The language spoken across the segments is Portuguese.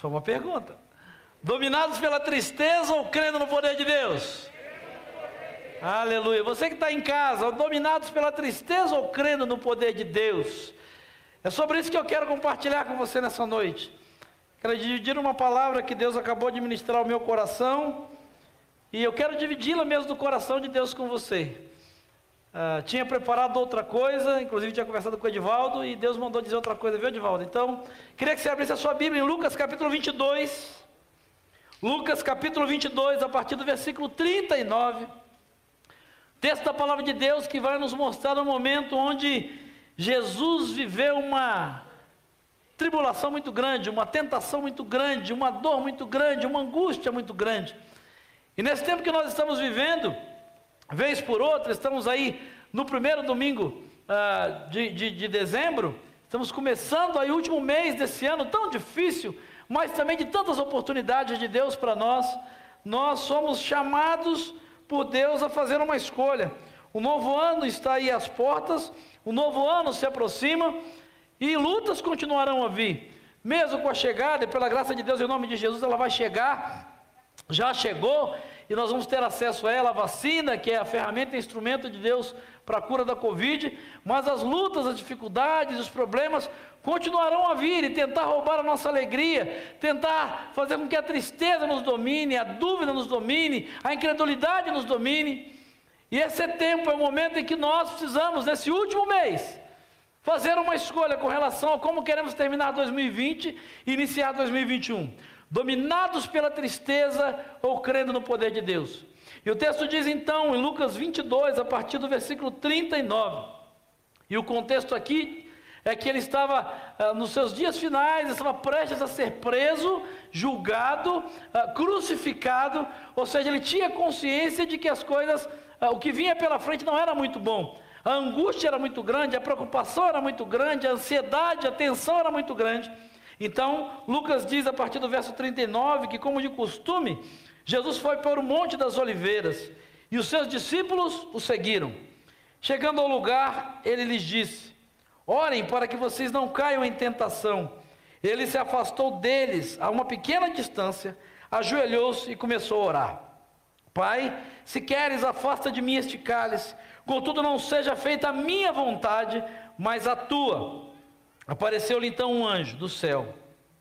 Só uma pergunta. Dominados pela tristeza ou crendo no poder de Deus? Aleluia. Você que está em casa, dominados pela tristeza ou crendo no poder de Deus? É sobre isso que eu quero compartilhar com você nessa noite. Quero dividir uma palavra que Deus acabou de ministrar ao meu coração. E eu quero dividi-la mesmo do coração de Deus com você. Uh, tinha preparado outra coisa, inclusive tinha conversado com o Edivaldo, e Deus mandou dizer outra coisa, viu, Edivaldo? Então, queria que você abrisse a sua Bíblia em Lucas capítulo 22. Lucas capítulo 22, a partir do versículo 39. Texto da palavra de Deus que vai nos mostrar um momento onde Jesus viveu uma tribulação muito grande, uma tentação muito grande, uma dor muito grande, uma angústia muito grande. E nesse tempo que nós estamos vivendo, vez por outra, estamos aí no primeiro domingo uh, de, de, de dezembro, estamos começando aí o último mês desse ano tão difícil, mas também de tantas oportunidades de Deus para nós. Nós somos chamados por Deus a fazer uma escolha. O novo ano está aí às portas, o novo ano se aproxima e lutas continuarão a vir. Mesmo com a chegada, e pela graça de Deus, em nome de Jesus, ela vai chegar, já chegou, e nós vamos ter acesso a ela, a vacina, que é a ferramenta e instrumento de Deus para a cura da Covid, mas as lutas, as dificuldades, os problemas continuarão a vir e tentar roubar a nossa alegria, tentar fazer com que a tristeza nos domine, a dúvida nos domine, a incredulidade nos domine. E esse é tempo, é o momento em que nós precisamos, nesse último mês, fazer uma escolha com relação a como queremos terminar 2020 e iniciar 2021. Dominados pela tristeza ou crendo no poder de Deus. E o texto diz então, em Lucas 22, a partir do versículo 39, e o contexto aqui é que ele estava ah, nos seus dias finais, estava prestes a ser preso, julgado, ah, crucificado, ou seja, ele tinha consciência de que as coisas ah, o que vinha pela frente não era muito bom. A angústia era muito grande, a preocupação era muito grande, a ansiedade, a tensão era muito grande. Então, Lucas diz a partir do verso 39 que, como de costume, Jesus foi para o Monte das Oliveiras e os seus discípulos o seguiram. Chegando ao lugar, ele lhes disse: Orem para que vocês não caiam em tentação. Ele se afastou deles a uma pequena distância, ajoelhou-se e começou a orar. Pai, se queres, afasta de mim este cálice, contudo não seja feita a minha vontade, mas a tua. Apareceu-lhe então um anjo do céu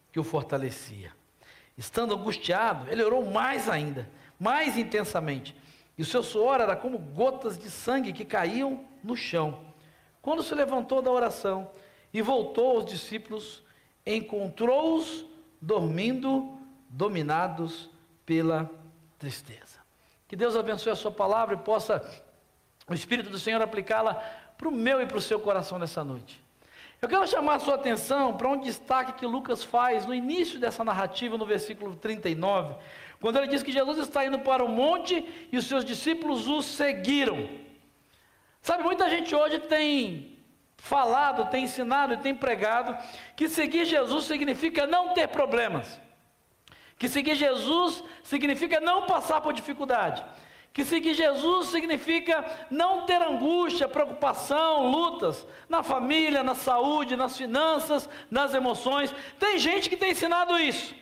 que o fortalecia. Estando angustiado, ele orou mais ainda, mais intensamente. E o seu suor era como gotas de sangue que caíam no chão. Quando se levantou da oração e voltou aos discípulos, encontrou-os dormindo, dominados pela tristeza. Que Deus abençoe a sua palavra e possa o Espírito do Senhor aplicá-la para o meu e para o seu coração nessa noite. Eu quero chamar a sua atenção para um destaque que Lucas faz no início dessa narrativa, no versículo 39, quando ele diz que Jesus está indo para o monte e os seus discípulos o seguiram. Sabe, muita gente hoje tem falado, tem ensinado e tem pregado que seguir Jesus significa não ter problemas. Que seguir Jesus significa não passar por dificuldade. Que seguir Jesus significa não ter angústia, preocupação, lutas na família, na saúde, nas finanças, nas emoções. Tem gente que tem ensinado isso.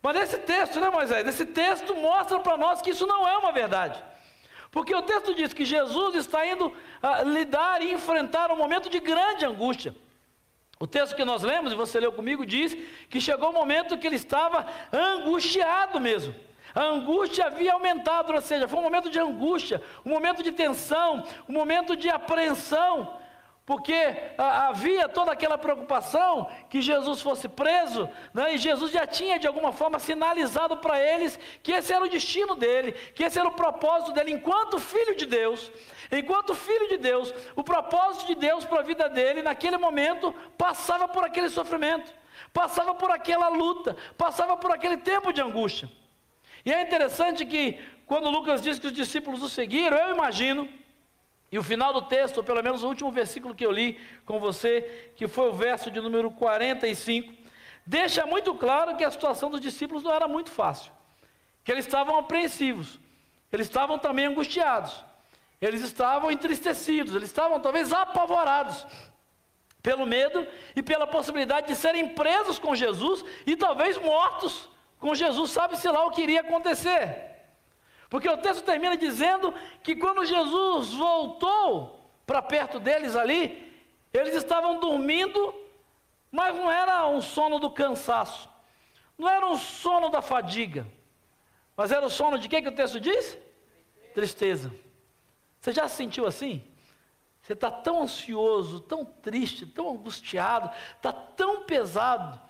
Mas esse texto, né, Moisés? Esse texto mostra para nós que isso não é uma verdade. Porque o texto diz que Jesus está indo uh, lidar e enfrentar um momento de grande angústia. O texto que nós lemos, e você leu comigo, diz que chegou o momento que ele estava angustiado mesmo. A angústia havia aumentado, ou seja, foi um momento de angústia, um momento de tensão, um momento de apreensão, porque ah, havia toda aquela preocupação que Jesus fosse preso, né? e Jesus já tinha de alguma forma sinalizado para eles que esse era o destino dele, que esse era o propósito dele, enquanto filho de Deus, Enquanto filho de Deus, o propósito de Deus para a vida dele, naquele momento, passava por aquele sofrimento, passava por aquela luta, passava por aquele tempo de angústia. E é interessante que, quando Lucas diz que os discípulos o seguiram, eu imagino, e o final do texto, ou pelo menos o último versículo que eu li com você, que foi o verso de número 45, deixa muito claro que a situação dos discípulos não era muito fácil, que eles estavam apreensivos, eles estavam também angustiados. Eles estavam entristecidos, eles estavam talvez apavorados. pelo medo e pela possibilidade de serem presos com Jesus e talvez mortos com Jesus, sabe-se lá o que iria acontecer. Porque o texto termina dizendo que quando Jesus voltou para perto deles ali, eles estavam dormindo, mas não era um sono do cansaço, não era um sono da fadiga, mas era o sono de quem que o texto diz? Tristeza. Você já se sentiu assim? Você está tão ansioso, tão triste, tão angustiado, está tão pesado,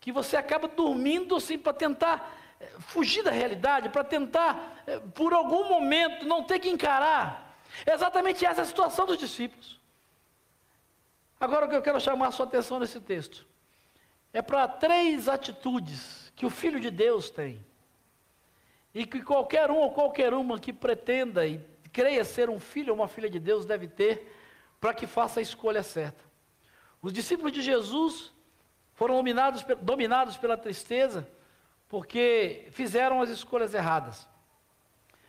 que você acaba dormindo assim para tentar eh, fugir da realidade, para tentar, eh, por algum momento, não ter que encarar. Exatamente essa a situação dos discípulos. Agora o que eu quero chamar a sua atenção nesse texto é para três atitudes que o Filho de Deus tem. E que qualquer um ou qualquer uma que pretenda e creia ser um filho ou uma filha de Deus deve ter para que faça a escolha certa. Os discípulos de Jesus foram dominados, dominados pela tristeza porque fizeram as escolhas erradas.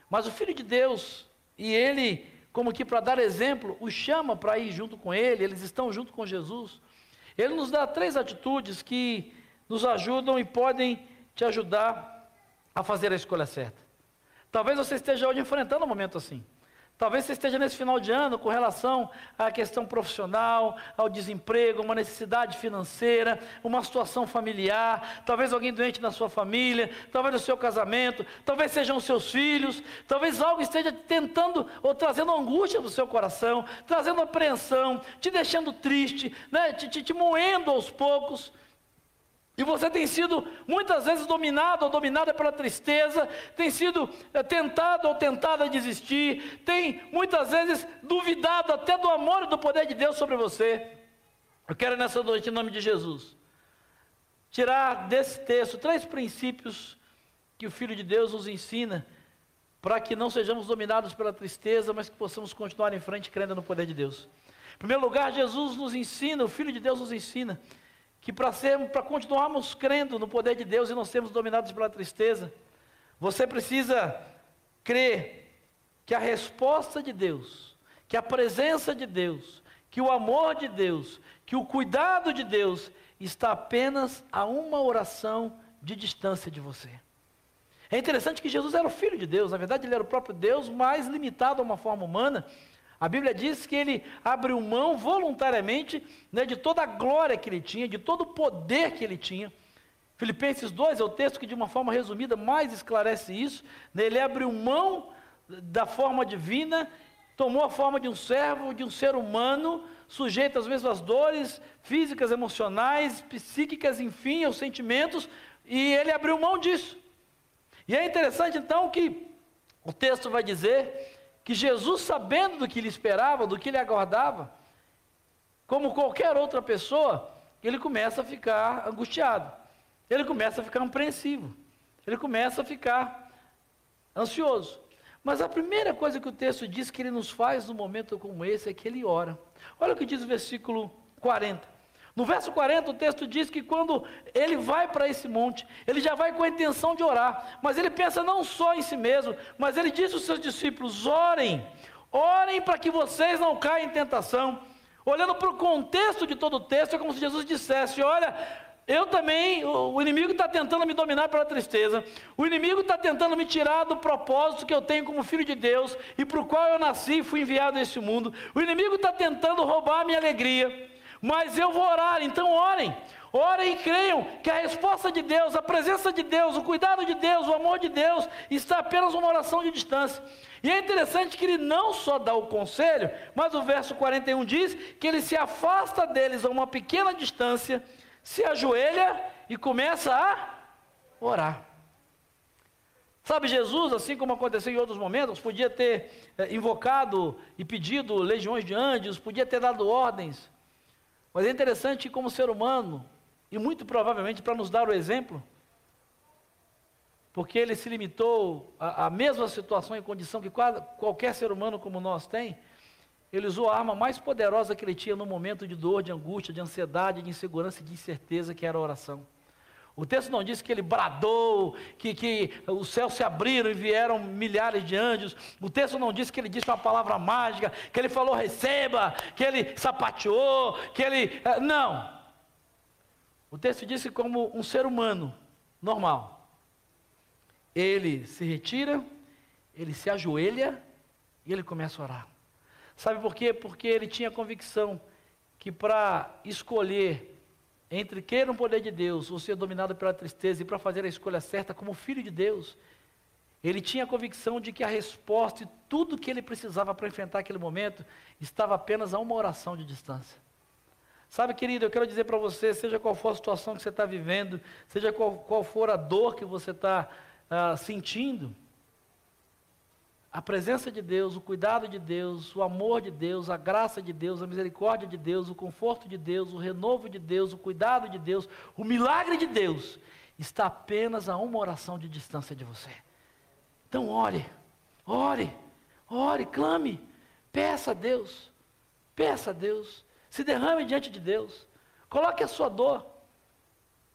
Mas o Filho de Deus, e ele, como que para dar exemplo, os chama para ir junto com ele, eles estão junto com Jesus. Ele nos dá três atitudes que nos ajudam e podem te ajudar a fazer a escolha certa. Talvez você esteja hoje enfrentando um momento assim. Talvez você esteja nesse final de ano com relação à questão profissional, ao desemprego, uma necessidade financeira, uma situação familiar, talvez alguém doente na sua família, talvez no seu casamento, talvez sejam seus filhos, talvez algo esteja tentando ou trazendo angústia para o seu coração, trazendo apreensão, te deixando triste, né, te, te, te moendo aos poucos. E você tem sido muitas vezes dominado ou dominada pela tristeza, tem sido é, tentado ou tentada a desistir, tem muitas vezes duvidado até do amor e do poder de Deus sobre você. Eu quero nessa noite, em nome de Jesus, tirar desse texto três princípios que o Filho de Deus nos ensina, para que não sejamos dominados pela tristeza, mas que possamos continuar em frente crendo no poder de Deus. Em primeiro lugar, Jesus nos ensina, o Filho de Deus nos ensina, que para continuarmos crendo no poder de Deus e não sermos dominados pela tristeza, você precisa crer que a resposta de Deus, que a presença de Deus, que o amor de Deus, que o cuidado de Deus está apenas a uma oração de distância de você. É interessante que Jesus era o Filho de Deus, na verdade ele era o próprio Deus, mais limitado a uma forma humana, a Bíblia diz que ele abriu mão voluntariamente né, de toda a glória que ele tinha, de todo o poder que ele tinha. Filipenses 2 é o texto que, de uma forma resumida, mais esclarece isso. Né, ele abriu mão da forma divina, tomou a forma de um servo, de um ser humano, sujeito às mesmas dores físicas, emocionais, psíquicas, enfim, aos sentimentos, e ele abriu mão disso. E é interessante então que o texto vai dizer que Jesus, sabendo do que lhe esperava, do que lhe aguardava, como qualquer outra pessoa, ele começa a ficar angustiado, ele começa a ficar apreensivo, ele começa a ficar ansioso. Mas a primeira coisa que o texto diz que ele nos faz num momento como esse é que ele ora. Olha o que diz o versículo 40. No verso 40, o texto diz que quando ele vai para esse monte, ele já vai com a intenção de orar, mas ele pensa não só em si mesmo, mas ele diz aos seus discípulos: orem, orem para que vocês não caiam em tentação. Olhando para o contexto de todo o texto, é como se Jesus dissesse: Olha, eu também, o inimigo está tentando me dominar pela tristeza, o inimigo está tentando me tirar do propósito que eu tenho como filho de Deus e para o qual eu nasci e fui enviado a esse mundo, o inimigo está tentando roubar a minha alegria mas eu vou orar, então orem. Orem e creiam que a resposta de Deus, a presença de Deus, o cuidado de Deus, o amor de Deus está apenas uma oração de distância. E é interessante que ele não só dá o conselho, mas o verso 41 diz que ele se afasta deles a uma pequena distância, se ajoelha e começa a orar. Sabe, Jesus, assim como aconteceu em outros momentos, podia ter é, invocado e pedido legiões de anjos, podia ter dado ordens, mas é interessante como ser humano, e muito provavelmente para nos dar o exemplo, porque ele se limitou à, mesma situação e condição que qualquer ser humano como nós tem, ele usou a arma mais poderosa que ele tinha no momento de dor, de angústia, de ansiedade, de insegurança e de incerteza, que era a oração. O texto não diz que ele bradou, que, que os céus se abriram e vieram milhares de anjos. O texto não diz que ele disse uma palavra mágica, que ele falou receba, que ele sapateou, que ele. Eh, não. O texto diz que, como um ser humano normal, ele se retira, ele se ajoelha e ele começa a orar. Sabe por quê? Porque ele tinha convicção que para escolher entre querer no poder de Deus ou ser dominado pela tristeza e para fazer a escolha certa como filho de Deus, ele tinha a convicção de que a resposta e tudo que ele precisava para enfrentar aquele momento estava apenas a uma oração de distância. Sabe, querido, eu quero dizer para você, seja qual for a situação que você está vivendo, seja qual, qual for a dor que você está uh, sentindo, a presença de Deus, o cuidado de Deus, o amor de Deus, a graça de Deus, a misericórdia de Deus, o conforto de Deus, o renovo de Deus, o cuidado de Deus, o milagre de Deus, está apenas a uma oração de distância de você. Então, ore, ore, ore, clame, peça a Deus, peça a Deus, se derrame diante de Deus, coloque a sua dor,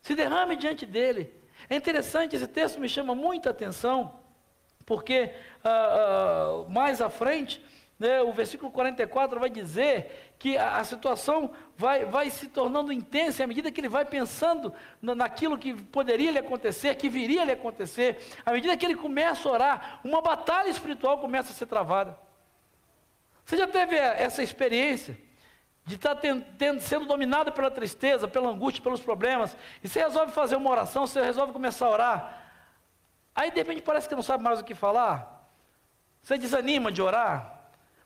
se derrame diante dEle. É interessante, esse texto me chama muita atenção, porque ah, ah, mais à frente, né, o versículo 44 vai dizer que a, a, situação vai, vai se tornando intensa à medida que ele vai pensando na, naquilo que poderia lhe acontecer, que viria lhe acontecer, à medida que ele começa a orar, uma batalha espiritual começa a ser travada. Você já teve essa experiência? de estar tendo, sendo dominado pela tristeza, pela angústia, pelos problemas, e você resolve fazer uma oração, você resolve começar a orar, Aí de repente parece que não sabe mais o que falar. Você desanima de orar.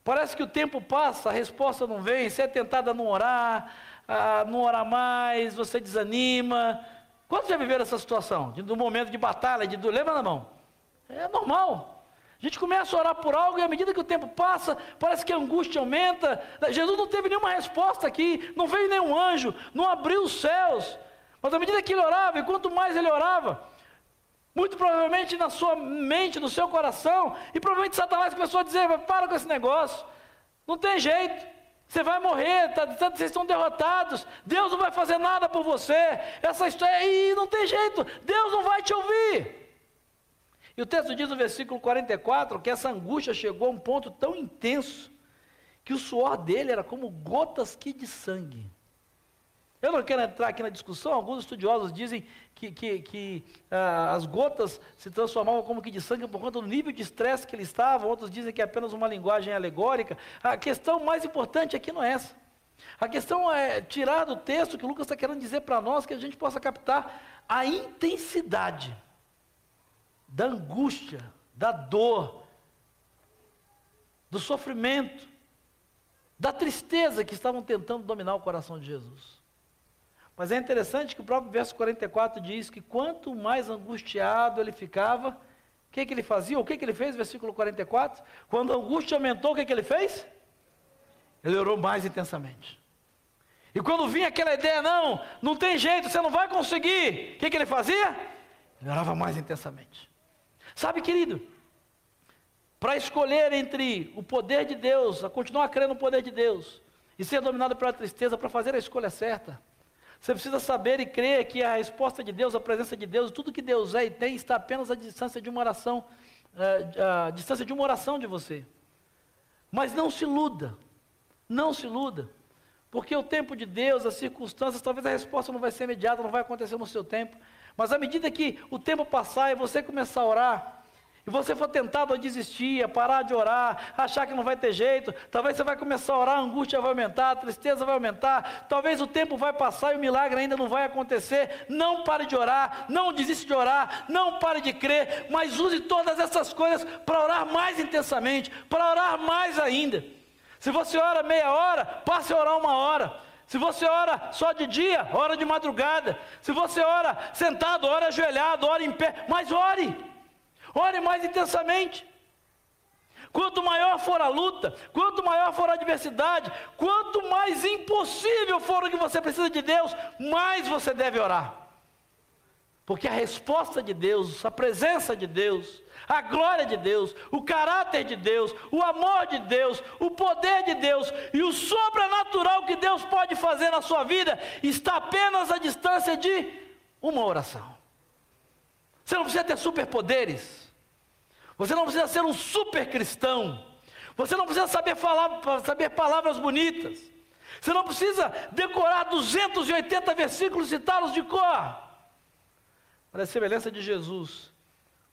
Parece que o tempo passa, a resposta não vem. Você é tentado a não orar, a não orar mais, você desanima. Quantos já viveram essa situação? Do momento de batalha, de do, lembra na mão? É normal. A gente começa a orar por algo e à medida que o tempo passa, parece que a angústia aumenta. Jesus não teve nenhuma resposta aqui, não veio nenhum anjo, não abriu os céus. Mas à medida que ele orava, e quanto mais ele orava, muito provavelmente na sua mente, no seu coração, e provavelmente Satanás começou a dizer: para com esse negócio, não tem jeito, você vai morrer, tá, tá, vocês estão derrotados, Deus não vai fazer nada por você, essa história, e não tem jeito, Deus não vai te ouvir. E o texto diz no versículo 44 que essa angústia chegou a um ponto tão intenso que o suor dele era como gotas que de sangue. Eu não quero entrar aqui na discussão, alguns estudiosos dizem que, que, que ah, as gotas se transformavam como que de sangue por conta do nível de estresse que ele estava, outros dizem que é apenas uma linguagem alegórica. A questão mais importante aqui não é essa. A questão é tirar do texto que o Lucas está querendo dizer para nós que a gente possa captar a intensidade da angústia, da dor, do sofrimento, da tristeza que estavam tentando dominar o coração de Jesus. Mas é interessante que o próprio verso 44 diz que quanto mais angustiado ele ficava, o que, que ele fazia? O que, que ele fez? Versículo 44. Quando a angústia aumentou, o que, que ele fez? Ele orou mais intensamente. E quando vinha aquela ideia, não, não tem jeito, você não vai conseguir, o que, que ele fazia? Ele orava mais intensamente. Sabe, querido, para escolher entre o poder de Deus, a continuar crendo no poder de Deus, e ser dominado pela tristeza, para fazer a escolha certa, você precisa saber e crer que a resposta de Deus, a presença de Deus, tudo que Deus é e tem está apenas à distância de uma oração, à distância de uma oração de você. Mas não se iluda, não se iluda, porque o tempo de Deus, as circunstâncias, talvez a resposta não vai ser imediata, não vai acontecer no seu tempo, mas à medida que o tempo passar e você começar a orar, e você for tentado a desistir, a parar de orar, achar que não vai ter jeito, talvez você vai começar a orar, a angústia vai aumentar, a tristeza vai aumentar, talvez o tempo vai passar e o milagre ainda não vai acontecer. Não pare de orar, não desista de orar, não pare de crer, mas use todas essas coisas para orar mais intensamente, para orar mais ainda. Se você ora meia hora, passe a orar uma hora. Se você ora só de dia, ora de madrugada. Se você ora sentado, ora ajoelhado, ora em pé, mas ore. Ore mais intensamente. Quanto maior for a luta, quanto maior for a adversidade, quanto mais impossível for o que você precisa de Deus, mais você deve orar. Porque a resposta de Deus, a presença de Deus, a glória de Deus, o caráter de Deus, o amor de Deus, o poder de Deus e o sobrenatural que Deus pode fazer na sua vida está apenas à distância de uma oração. Você não precisa ter superpoderes. Você não precisa ser um super cristão. Você não precisa saber falar, saber palavras bonitas. Você não precisa decorar 280 versículos citados de cor. Para a semelhança de Jesus,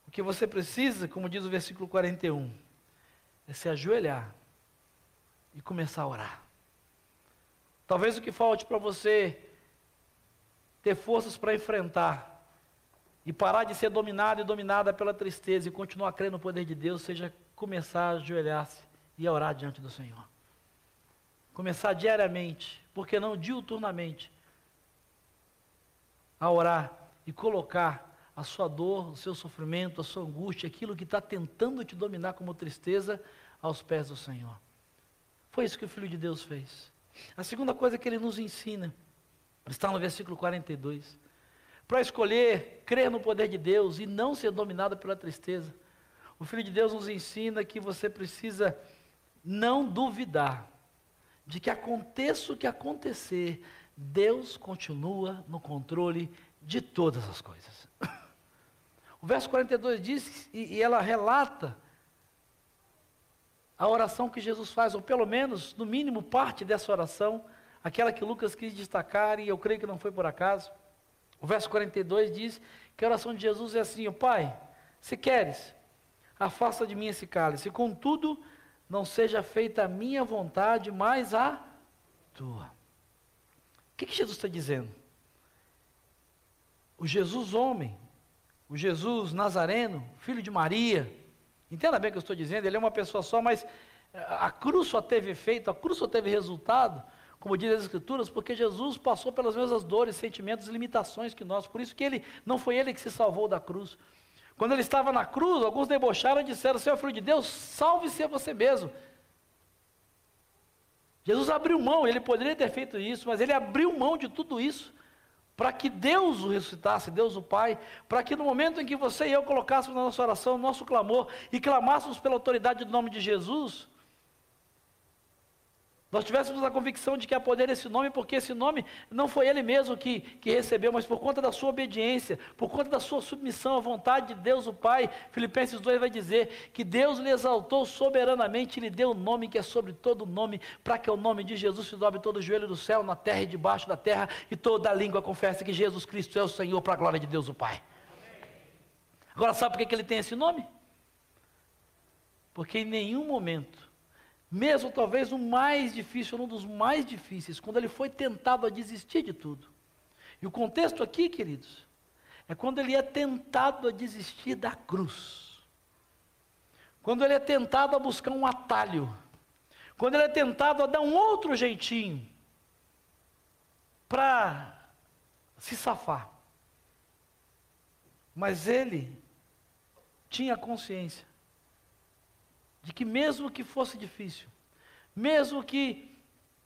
o que você precisa, como diz o versículo 41, é se ajoelhar e começar a orar. Talvez o que falte para você ter forças para enfrentar e parar de ser dominado e dominada pela tristeza e continuar crendo no poder de Deus, seja começar a ajoelhar-se e a orar diante do Senhor. Começar diariamente, porque não diuturnamente, a orar e colocar a sua dor, o seu sofrimento, a sua angústia, aquilo que está tentando te dominar como tristeza, aos pés do Senhor. Foi isso que o Filho de Deus fez. A segunda coisa que ele nos ensina, está no versículo 42. Para escolher crer no poder de Deus e não ser dominado pela tristeza. O Filho de Deus nos ensina que você precisa não duvidar de que aconteça o que acontecer, Deus continua no controle de todas as coisas. O verso 42 diz, e, ela relata a oração que Jesus faz, ou pelo menos, no mínimo, parte dessa oração, aquela que Lucas quis destacar, e eu creio que não foi por acaso. O verso 42 diz que a oração de Jesus é assim: Pai, se queres, afasta de mim esse cálice, contudo, não seja feita a minha vontade, mas a tua. O que, que Jesus está dizendo? O Jesus homem, o Jesus Nazareno, filho de Maria, entenda bem o que eu estou dizendo, ele é uma pessoa só, mas a cruz só teve efeito, a cruz só teve resultado, como diz as Escrituras, porque Jesus passou pelas mesmas dores, sentimentos e limitações que nós, por isso que ele não foi ele que se salvou da cruz. Quando ele estava na cruz, alguns debocharam e disseram: Senhor filho de Deus, salve-se a você mesmo. Jesus abriu mão, ele poderia ter feito isso, mas ele abriu mão de tudo isso para que Deus o ressuscitasse, Deus o Pai, para que no momento em que você e eu colocássemos na nossa oração nosso clamor e clamássemos pela autoridade do nome de Jesus, nós tivéssemos a convicção de que há poder esse nome, porque esse nome não foi ele mesmo que, que recebeu, mas por conta da sua obediência, por conta da sua submissão à vontade de Deus o Pai. Filipenses 2 vai dizer que Deus lhe exaltou soberanamente e lhe deu o um nome que é sobre todo nome, para que o nome de Jesus se dobre todo o joelho do céu, na terra e debaixo da terra, e toda a língua confesse que Jesus Cristo é o Senhor, para a glória de Deus o Pai. Agora, sabe por que, ele tem esse nome? Porque em nenhum momento mesmo talvez o mais difícil, um dos mais difíceis, quando ele foi tentado a desistir de tudo. E o contexto aqui, queridos, é quando ele é tentado a desistir da cruz. Quando ele é tentado a buscar um atalho. Quando ele é tentado a dar um outro jeitinho para se safar. Mas ele tinha consciência de que mesmo que fosse difícil, mesmo que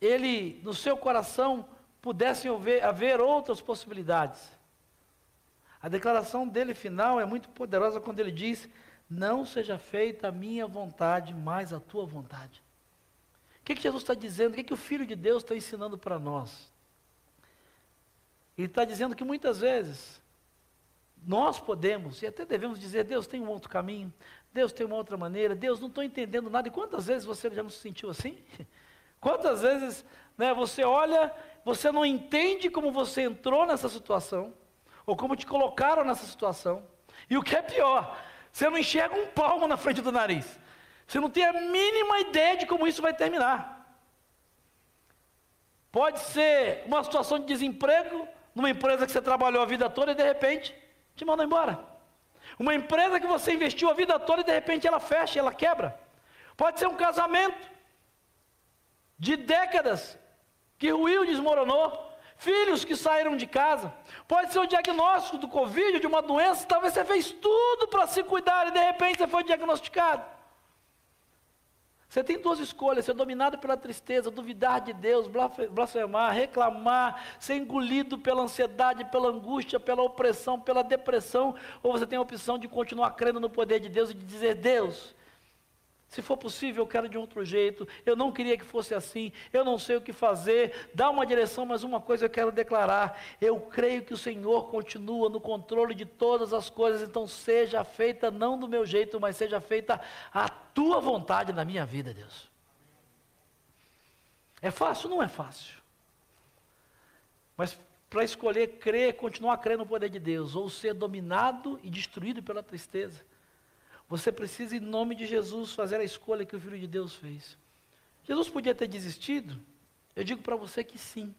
ele, no seu coração, pudesse haver, haver outras possibilidades. A declaração dele final é muito poderosa quando ele diz: Não seja feita a minha vontade, mas a tua vontade. O que, que Jesus está dizendo? O que, que o Filho de Deus está ensinando para nós? Ele está dizendo que muitas vezes nós podemos, e até devemos dizer: Deus tem um outro caminho, Deus tem uma outra maneira, Deus não estou entendendo nada. E quantas vezes você já não se sentiu assim? Quantas vezes né, você olha, você não entende como você entrou nessa situação, ou como te colocaram nessa situação. E o que é pior, você não enxerga um palmo na frente do nariz. Você não tem a mínima ideia de como isso vai terminar. Pode ser uma situação de desemprego, numa empresa que você trabalhou a vida toda e de repente te mandam embora. Uma empresa que você investiu a vida toda e de repente ela fecha, ela quebra. Pode ser um casamento de décadas que ruiu, desmoronou. Filhos que saíram de casa. Pode ser o diagnóstico do Covid, de uma doença. Talvez você fez tudo para se cuidar e de repente você foi diagnosticado. Você tem duas escolhas: ser dominado pela tristeza, duvidar de Deus, blasfemar, reclamar, ser engolido pela ansiedade, pela angústia, pela opressão, pela depressão, ou você tem a opção de continuar crendo no poder de Deus e de dizer: Deus, Se for possível, eu quero de outro jeito. Eu não queria que fosse assim. Eu não sei o que fazer. Dá uma direção, mas uma coisa eu quero declarar. Eu creio que o Senhor continua no controle de todas as coisas. Então, seja feita não do meu jeito, mas seja feita a tua vontade na minha vida, Deus. É fácil? Não é fácil. Mas para escolher crer, continuar crendo no poder de Deus, ou ser dominado e destruído pela tristeza. Você precisa, em nome de Jesus, fazer a escolha que o Filho de Deus fez. Jesus podia ter desistido? Eu digo para você que sim.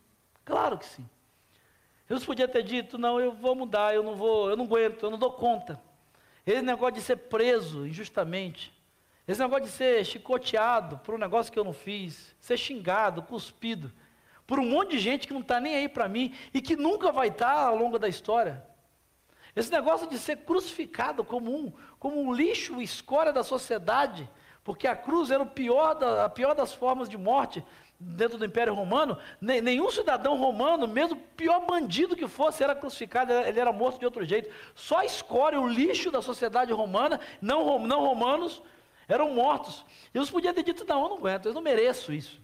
Claro que sim. Jesus podia ter dito: não, eu vou mudar, eu não vou, eu não aguento, eu não dou conta. Esse negócio de ser preso injustamente, esse negócio de ser chicoteado por um negócio que eu não fiz, ser xingado, cuspido, por um monte de gente que não está nem aí para mim e que nunca vai estar tá ao longo da história. Esse negócio de ser crucificado como um, como um lixo, escória da sociedade, porque a cruz era o pior da, a pior das formas de morte dentro do Império Romano. nenhum cidadão romano, mesmo o pior bandido que fosse, era crucificado, ele era morto de outro jeito. Só a escória, o lixo da sociedade romana, não, não romanos, eram mortos. Jesus podia ter dito: não, eu não aguento, eu não mereço isso.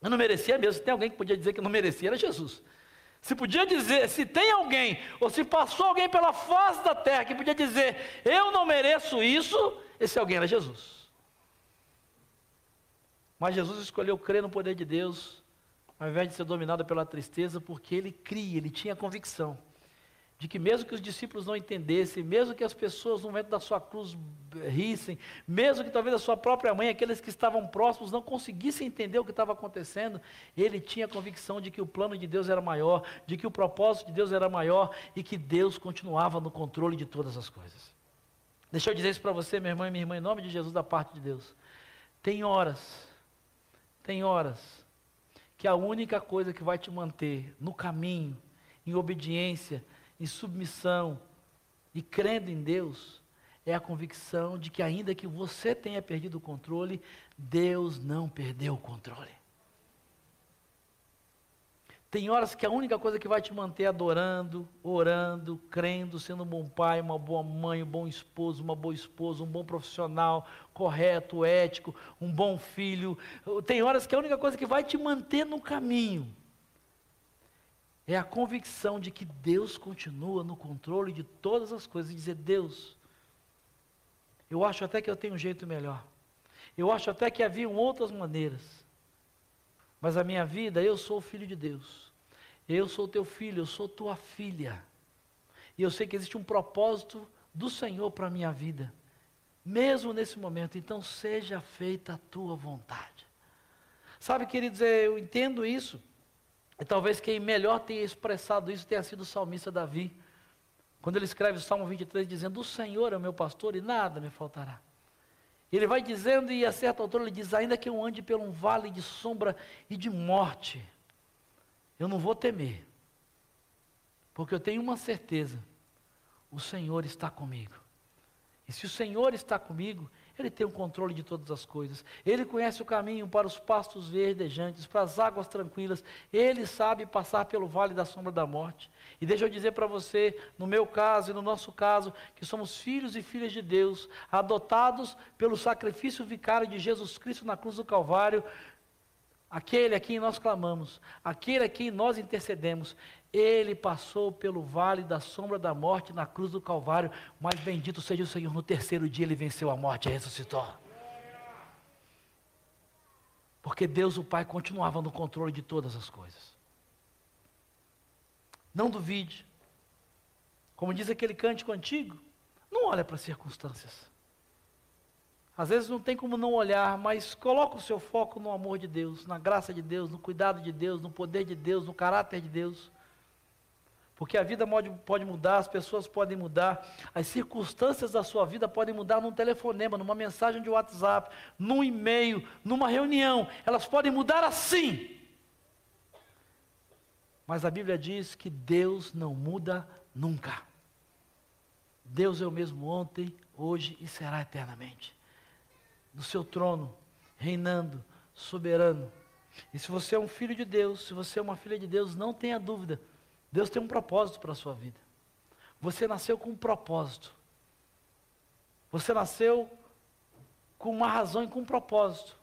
Eu não merecia mesmo. Se tem alguém que podia dizer que não merecia, era Jesus. Se podia dizer, se tem alguém, ou se passou alguém pela face da terra que podia dizer, eu não mereço isso, esse alguém era Jesus. Mas Jesus escolheu crer no poder de Deus, ao invés de ser dominado pela tristeza, porque ele cria, ele tinha convicção de que mesmo que os discípulos não entendessem, mesmo que as pessoas no momento da sua cruz rissem, mesmo que talvez a sua própria mãe, aqueles que estavam próximos, não conseguissem entender o que estava acontecendo, ele tinha a convicção de que o plano de Deus era maior, de que o propósito de Deus era maior e que Deus continuava no controle de todas as coisas. Deixa eu dizer isso para você, minha irmã e minha irmã, em nome de Jesus, da parte de Deus. Tem horas, tem horas, que a única coisa que vai te manter no caminho, em obediência, em submissão e crendo em Deus, é a convicção de que, ainda que você tenha perdido o controle, Deus não perdeu o controle. Tem horas que a única coisa que vai te manter adorando, orando, crendo, sendo um bom pai, uma boa mãe, um bom esposo, uma boa esposa, um bom profissional, correto, ético, um bom filho. Tem horas que a única coisa que vai te manter no caminho é a convicção de que Deus continua no controle de todas as coisas e dizer: Deus, eu acho até que eu tenho um jeito melhor. Eu acho até que haviam outras maneiras. Mas a minha vida, eu sou o filho de Deus. Eu sou teu filho, eu sou tua filha. E eu sei que existe um propósito do Senhor para a minha vida. Mesmo nesse momento, então seja feita a tua vontade. Sabe, queridos, eu entendo isso. E talvez quem melhor tenha expressado isso tenha sido o salmista Davi, quando ele escreve o Salmo 23, dizendo: O Senhor é o meu pastor e nada me faltará. Ele vai dizendo, e a certa altura ele diz: Ainda que eu ande por um vale de sombra e de morte, eu não vou temer, porque eu tenho uma certeza: o Senhor está comigo. E se o Senhor está comigo, ele tem o controle de todas as coisas. Ele conhece o caminho para os pastos verdejantes, para as águas tranquilas. Ele sabe passar pelo vale da sombra da morte. E deixa eu dizer para você, no meu caso e no nosso caso, que somos filhos e filhas de Deus, adotados pelo sacrifício vicário de Jesus Cristo na cruz do Calvário, aquele a quem nós clamamos, aquele a quem nós intercedemos. Ele passou pelo vale da sombra da morte na cruz do Calvário, mas bendito seja o Senhor, no terceiro dia ele venceu a morte e ressuscitou. Porque Deus, o Pai, continuava no controle de todas as coisas. Não duvide. Como diz aquele cântico antigo, não olha para as circunstâncias. Às vezes não tem como não olhar, mas coloca o seu foco no amor de Deus, na graça de Deus, no cuidado de Deus, no poder de Deus, no caráter de Deus. Porque a vida pode, mudar, as pessoas podem mudar, as circunstâncias da sua vida podem mudar num telefonema, numa mensagem de WhatsApp, num e-mail, numa reunião. Elas podem mudar assim. Mas a Bíblia diz que Deus não muda nunca. Deus é o mesmo ontem, hoje e será eternamente. No seu trono, reinando, soberano. E se você é um filho de Deus, se você é uma filha de Deus, não tenha dúvida Deus tem um propósito para a sua vida. Você nasceu com um propósito. Você nasceu com uma razão e com um propósito.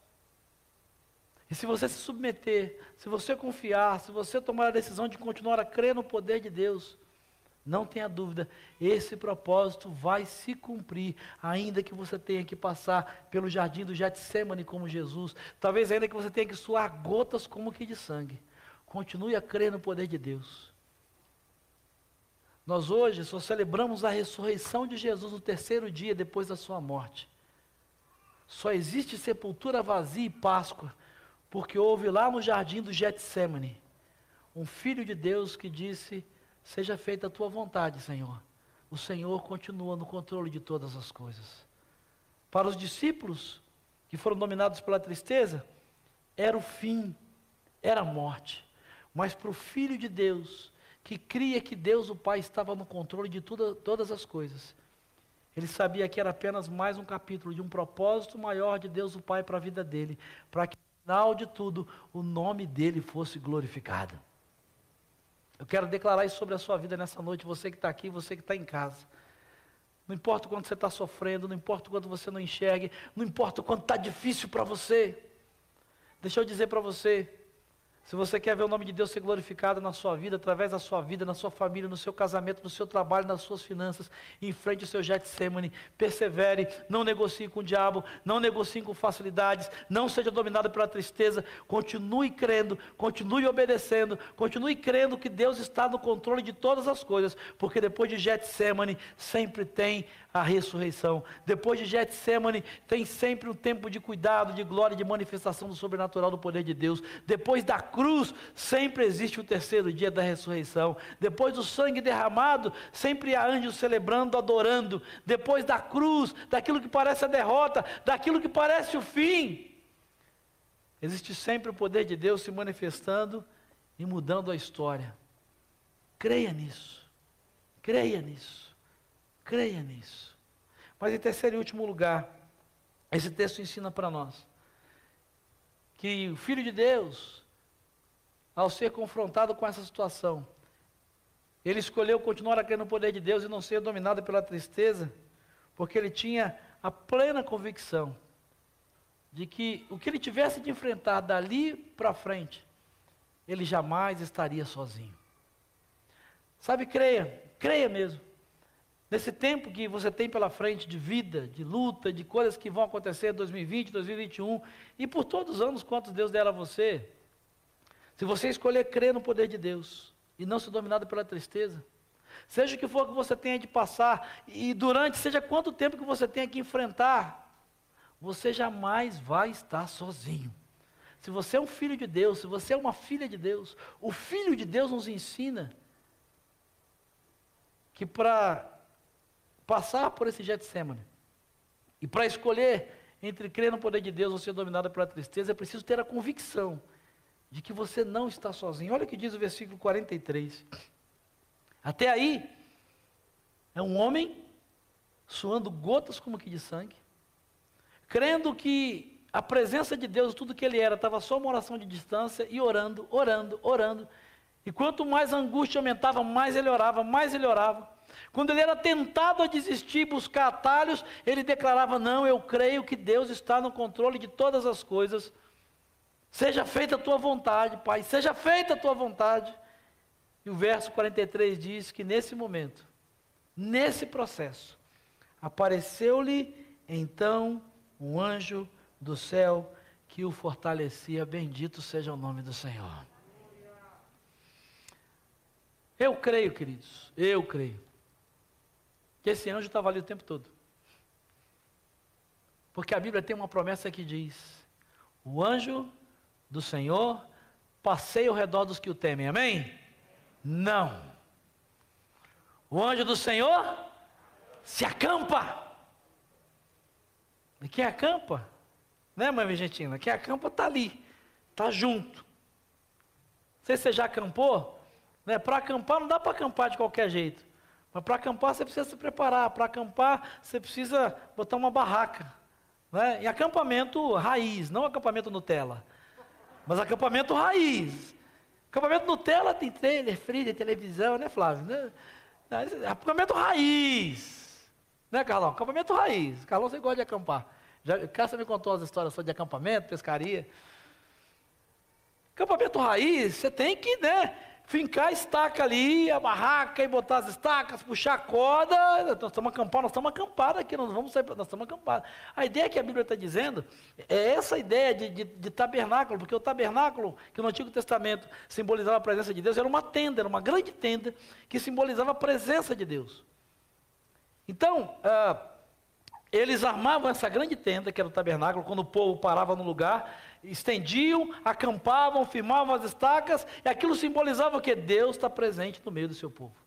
E se você se submeter, se você confiar, se você tomar a decisão de continuar a crer no poder de Deus, não tenha dúvida, esse propósito vai se cumprir, ainda que você tenha que passar pelo jardim do Getsemane como Jesus, talvez ainda que você tenha que suar gotas como que de sangue. Continue a crer no poder de Deus. Nós hoje só celebramos a ressurreição de Jesus no terceiro dia depois da sua morte. Só existe sepultura vazia e Páscoa, porque houve lá no jardim do Getsemane um filho de Deus que disse: Seja feita a tua vontade, Senhor. O Senhor continua no controle de todas as coisas. Para os discípulos que foram dominados pela tristeza, era o fim, era a morte. Mas para o Filho de Deus, que cria que Deus, o Pai, estava no controle de tudo, todas as coisas, ele sabia que era apenas mais um capítulo de um propósito maior de Deus, o Pai, para a vida dele, para que, no final de tudo, o nome dele fosse glorificado. Eu quero declarar isso sobre a sua vida nessa noite, você que está aqui, você que está em casa. Não importa o quanto você está sofrendo, não importa o quanto você não enxergue, não importa o quanto está difícil para você. Deixa eu dizer para você, se você quer ver o nome de Deus ser glorificado na sua vida, através da sua vida, na sua família, no seu casamento, no seu trabalho, nas suas finanças, enfrente o seu Getsemane, persevere, não negocie com o diabo, não negocie com facilidades, não seja dominado pela tristeza, continue crendo, continue obedecendo, continue crendo que Deus está no controle de todas as coisas, porque depois de Getsemane sempre tem a ressurreição. Depois de Getsemane, tem sempre um tempo de cuidado, de glória, de manifestação do sobrenatural do poder de Deus. Depois da cruz, sempre existe o terceiro dia da ressurreição. Depois do sangue derramado, sempre há anjos celebrando, adorando. Depois da cruz, daquilo que parece a derrota, daquilo que parece o fim, existe sempre o poder de Deus se manifestando e mudando a história. Creia nisso. Creia nisso. Creia nisso. Mas em terceiro e último lugar, esse texto ensina para nós que o Filho de Deus, ao ser confrontado com essa situação, ele escolheu continuar a crer no poder de Deus e não ser dominado pela tristeza, porque ele tinha a plena convicção de que o que ele tivesse de enfrentar dali para frente, ele jamais estaria sozinho. Sabe, creia, creia mesmo. Nesse tempo que você tem pela frente de vida, de luta, de coisas que vão acontecer em 2020, 2021 e por todos os anos quantos Deus der a você, se você escolher crer no poder de Deus e não ser dominado pela tristeza, seja o que for que você tenha de passar e durante, seja quanto tempo que você tenha que enfrentar, você jamais vai estar sozinho. Se você é um filho de Deus, se você é uma filha de Deus, o filho de Deus nos ensina que para passar por esse Getsemane. E para escolher entre crer no poder de Deus ou ser dominado pela tristeza, é preciso ter a convicção de que você não está sozinho. Olha o que diz o versículo 43. Até aí, é um homem suando gotas como que de sangue, crendo que a presença de Deus, tudo que ele era, estava só uma oração de distância e orando, orando, orando. E quanto mais a angústia aumentava, mais ele orava, mais ele orava. Quando ele era tentado a desistir, buscar atalhos, ele declarava: Não, eu creio que Deus está no controle de todas as coisas. Seja feita a tua vontade, Pai, seja feita a tua vontade. E o verso 43 diz que nesse momento, nesse processo, apareceu-lhe então um anjo do céu que o fortalecia. Bendito seja o nome do Senhor. Eu creio, queridos, eu creio que esse anjo estava ali o tempo todo. Porque a Bíblia tem uma promessa que diz: o anjo do Senhor passeia ao redor dos que o temem. Amém? Não. O anjo do Senhor se acampa. E quem acampa, né, mãe Argentina? Quem acampa está ali, está junto. Não sei se você já acampou, né? Para acampar não dá para acampar de qualquer jeito. Mas para acampar você precisa se preparar. Para acampar você precisa botar uma barraca. Né? E acampamento raiz, não acampamento Nutella. Mas acampamento raiz. Acampamento Nutella tem trailer, freezer, televisão, né, Flávio? Né? Acampamento raiz. Né, Carlão? Acampamento raiz. Carlão, você gosta de acampar. Já, Cássia me contou as histórias de acampamento, pescaria. Acampamento raiz, você tem que, né? Fincar a estaca ali, a barraca e botar as estacas, puxar a corda. Nós estamos acampados, nós estamos acampados aqui, nós vamos sair, nós estamos acampados. A ideia que a Bíblia está dizendo é essa ideia de, de, de, tabernáculo, porque o tabernáculo, que no Antigo Testamento simbolizava a presença de Deus, era uma tenda, era uma grande tenda que simbolizava a presença de Deus. Então, ah, eles armavam essa grande tenda, que era o tabernáculo, quando o povo parava no lugar estendiam, acampavam, firmavam as estacas, e aquilo simbolizava que Deus está presente no meio do seu povo.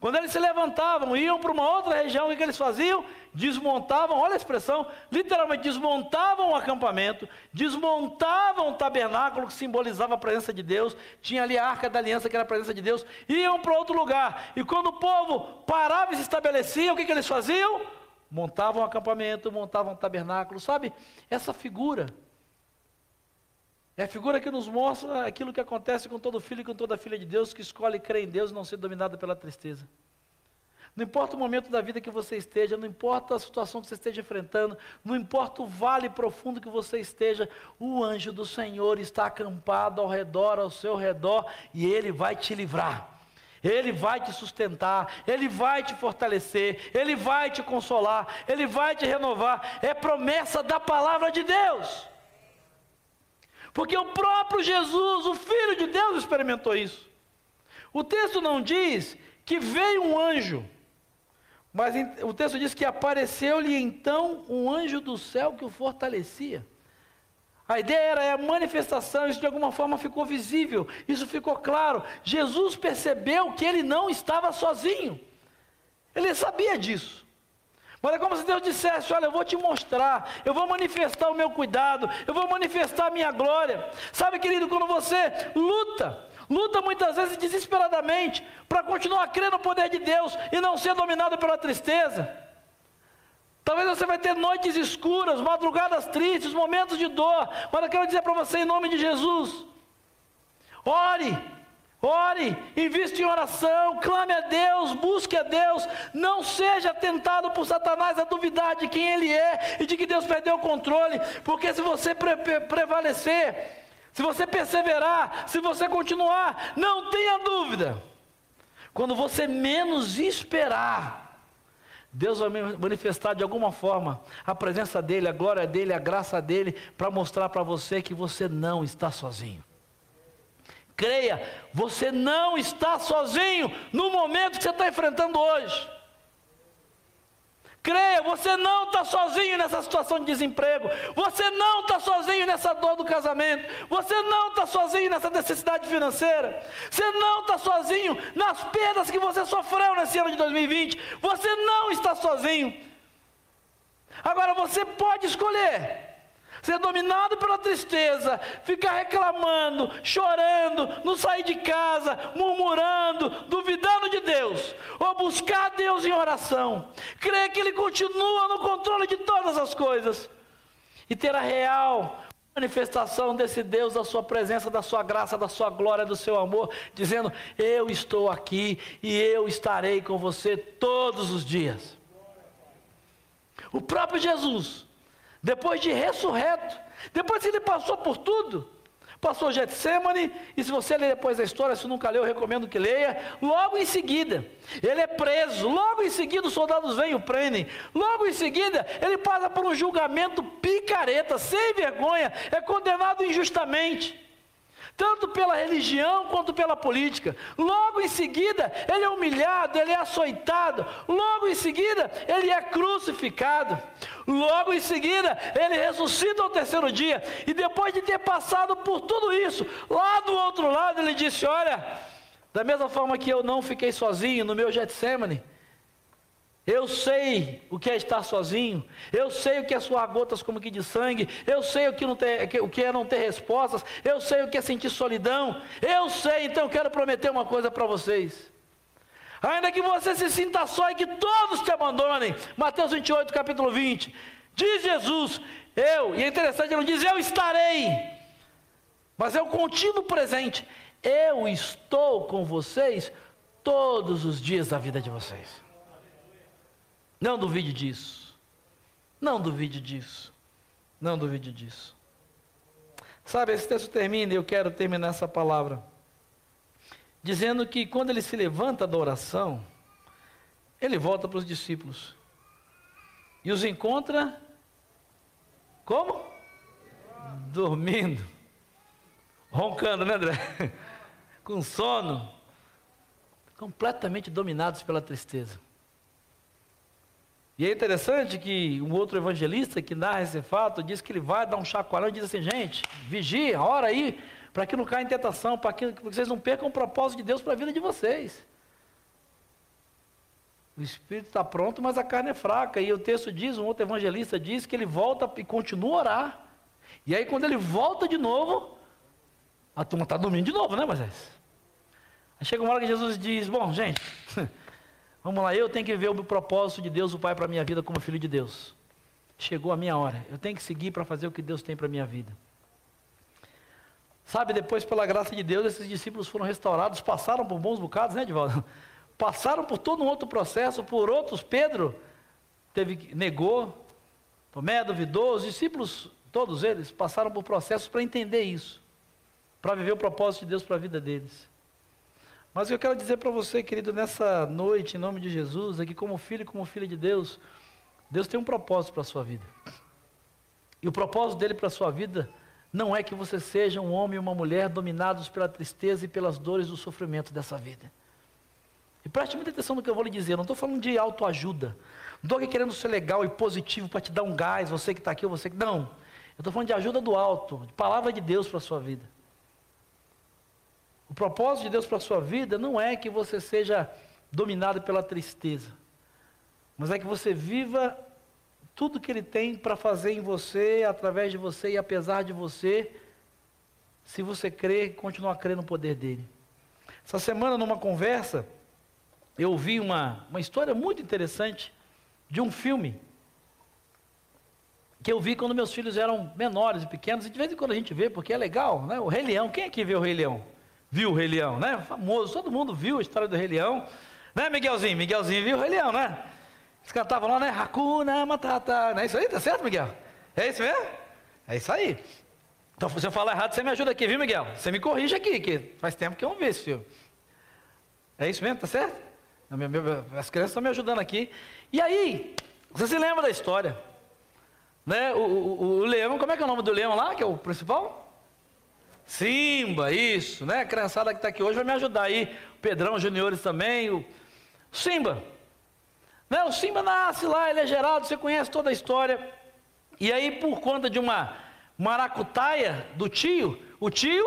Quando eles se levantavam, iam para uma outra região, o que eles faziam? Desmontavam, olha a expressão, literalmente desmontavam o acampamento, desmontavam o tabernáculo que simbolizava a presença de Deus, tinha ali a arca da aliança que era a presença de Deus, iam para outro lugar. E quando o povo parava e se estabelecia, o que, que eles faziam? Montavam um acampamento, montavam um tabernáculo, sabe? Essa figura é a figura que nos mostra aquilo que acontece com todo filho e com toda filha de Deus que escolhe crer em Deus e não ser dominado pela tristeza. Não importa o momento da vida que você esteja, não importa a situação que você esteja enfrentando, não importa o vale profundo que você esteja, o anjo do Senhor está acampado ao redor, ao seu redor, e ele vai te livrar. Ele vai te sustentar, Ele vai te fortalecer, Ele vai te consolar, Ele vai te renovar. É promessa da palavra de Deus. Porque o próprio Jesus, o Filho de Deus, experimentou isso. O texto não diz que veio um anjo, mas o texto diz que apareceu-lhe então um anjo do céu que o fortalecia. A ideia era a manifestação, isso de alguma forma ficou visível, isso ficou claro. Jesus percebeu que ele não estava sozinho, ele sabia disso. Mas é como se Deus dissesse: Olha, eu vou te mostrar, eu vou manifestar o meu cuidado, eu vou manifestar a minha glória. Sabe, querido, quando você luta, luta muitas vezes desesperadamente para continuar crer no poder de Deus e não ser dominado pela tristeza. Talvez você vai ter noites escuras, madrugadas tristes, momentos de dor, mas eu quero dizer para você em nome de Jesus: ore, Ore, investe em oração, clame a Deus, busque a Deus, não seja tentado por Satanás a duvidar de quem ele é e de que Deus perdeu o controle, porque se você pre prevalecer, se você perseverar, se você continuar, não tenha dúvida, quando você menos esperar, Deus vai manifestar de alguma forma a presença dEle, a glória dEle, a graça dEle, para mostrar para você que você não está sozinho. Creia, você não está sozinho no momento que você está enfrentando hoje. Creia, você não está sozinho nessa situação de desemprego. Você não está sozinho nessa dor do casamento. Você não está sozinho nessa necessidade financeira. Você não está sozinho nas perdas que você sofreu nesse ano de 2020. Você não está sozinho. Agora você pode escolher ser dominado pela tristeza, ficar reclamando, chorando, não sair de casa, murmurando, duvidando de Deus, ou buscar Deus em oração, crer que Ele continua no controle de todas as coisas e ter a real manifestação desse Deus, da sua presença, da sua graça, da sua glória, do seu amor, dizendo: Eu estou aqui e eu estarei com você todos os dias. O próprio Jesus depois de ressurreto, depois que ele passou por tudo, passou Getsemane, e se você ler depois a história, se nunca leu, eu recomendo que leia. Logo em seguida, ele é preso, logo em seguida os soldados vêm e o prendem. Logo em seguida, ele passa por um julgamento picareta, sem vergonha, é condenado injustamente tanto pela religião quanto pela política. Logo em seguida, ele é humilhado, ele é açoitado. Logo em seguida, ele é crucificado. Logo em seguida, ele ressuscita ao terceiro dia. E depois de ter passado por tudo isso, lá do outro lado, ele disse: Olha, da mesma forma que eu não fiquei sozinho no meu Getsemane, eu sei o que é estar sozinho. Eu sei o que é suar gotas como que de sangue. Eu sei o que, não ter, o que é não ter respostas. Eu sei o que é sentir solidão. Eu sei, então eu quero prometer uma coisa para vocês. Ainda que você se sinta só e que todos te abandonem. Mateus 28, capítulo 20. Diz Jesus, eu, e é interessante, ele não diz eu estarei, mas é o contínuo presente. Eu estou com vocês todos os dias da vida de vocês. Não duvide disso. Não duvide disso. Não duvide disso. Sabe, esse texto termina e eu quero terminar essa palavra dizendo que quando ele se levanta da oração, ele volta para os discípulos e os encontra como? Dormindo, roncando, né, André? Com sono, completamente dominados pela tristeza. E é interessante que um outro evangelista que narra esse fato diz que ele vai dar um chacoalhão e diz assim: gente, vigia, ora aí, para que não caia em tentação, para que vocês não percam o propósito de Deus para a vida de vocês. O espírito está pronto, mas a carne é fraca. E o texto diz, um outro evangelista diz que ele volta e continua a orar. E aí, quando ele volta de novo, a turma está dormindo de novo, né, Moisés? Aí chega uma hora que Jesus diz: Bom, gente, Vamos lá, eu tenho que ver o propósito de Deus, o Pai, para a minha vida como filho de Deus. Chegou a minha hora. Eu tenho que seguir para fazer o que Deus tem para a minha vida. Sabe, depois, pela graça de Deus, esses discípulos foram restaurados, passaram por bons bocados, né, Edvaldo? Passaram por todo um outro processo, por outros. Pedro teve, negou, Tomé duvidou, os discípulos, todos eles, passaram por processos para entender isso, para viver o propósito de Deus para a vida deles. Mas eu quero dizer para você, querido, nessa noite, em nome de Jesus, é que como filho e como filha de Deus, Deus tem um propósito para a sua vida. E o propósito dele para a sua vida não é que você seja um homem e uma mulher dominados pela tristeza e pelas dores do sofrimento dessa vida. E preste muita atenção no que eu vou lhe dizer, não estou falando de autoajuda. Não estou aqui querendo ser legal e positivo para te dar um gás, você que está aqui ou você que. Não. Eu estou falando de ajuda do alto, de palavra de Deus para a sua vida. O propósito de Deus para a sua vida não é que você seja dominado pela tristeza, mas é que você viva tudo que Ele tem para fazer em você, através de você e apesar de você, se você crer, continuar crendo no poder dEle. Essa semana, numa conversa, eu ouvi uma, uma história muito interessante de um filme que eu vi quando meus filhos eram menores e pequenos, e de vez em quando a gente vê, porque é legal, né? O Rei Leão, quem aqui vê o Rei Leão? viu o Rei Leão, né? Famoso, todo mundo viu a história do Rei Leão. Né, Miguelzinho? Miguelzinho viu o Rei Leão, né? Eles cantavam lá, né? Hakuna Matata. Não é isso aí? Tá certo, Miguel? É isso mesmo? É isso aí. Então, se eu falar errado, você me ajuda aqui, viu, Miguel? Você me corrige aqui, que faz tempo que eu não vejo esse filme. É isso mesmo, tá certo? As crianças estão me ajudando aqui. E aí, você se lembra da história? Né? O, o, o leão, como é que é o nome do leão lá, que é o principal? Simba, isso, né? A criançada que está aqui hoje vai me ajudar aí. O Pedrão Juniores também. O Simba. Né? O Simba nasce lá, ele é gerado, você conhece toda a história. E aí, por conta de uma maracutaia do tio, o tio,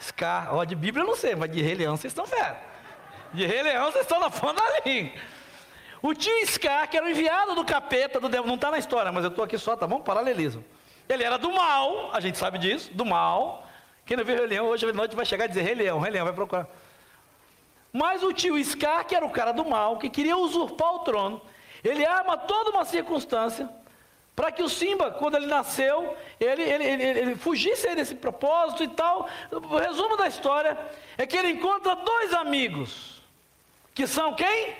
Scar, ó, de Bíblia eu não sei, mas de Rei Leão vocês estão vendo. De Rei Leão vocês estão na ponta da língua. O tio Scar, que era o enviado do capeta, do demônio, não está na história, mas eu estou aqui só, tá bom? Paralelismo. Ele era do mal, a gente sabe disso, do mal. Quem não viu Rei Leão, hoje à noite vai chegar e dizer Rei Leão, Rei Leão, vai procurar. Mas o tio Scar, que era o cara do mal, que queria usurpar o trono, ele arma toda uma circunstância para que o Simba, quando ele nasceu, ele, ele, ele, ele fugisse desse propósito e tal. O resumo da história é que ele encontra dois amigos, que são quem?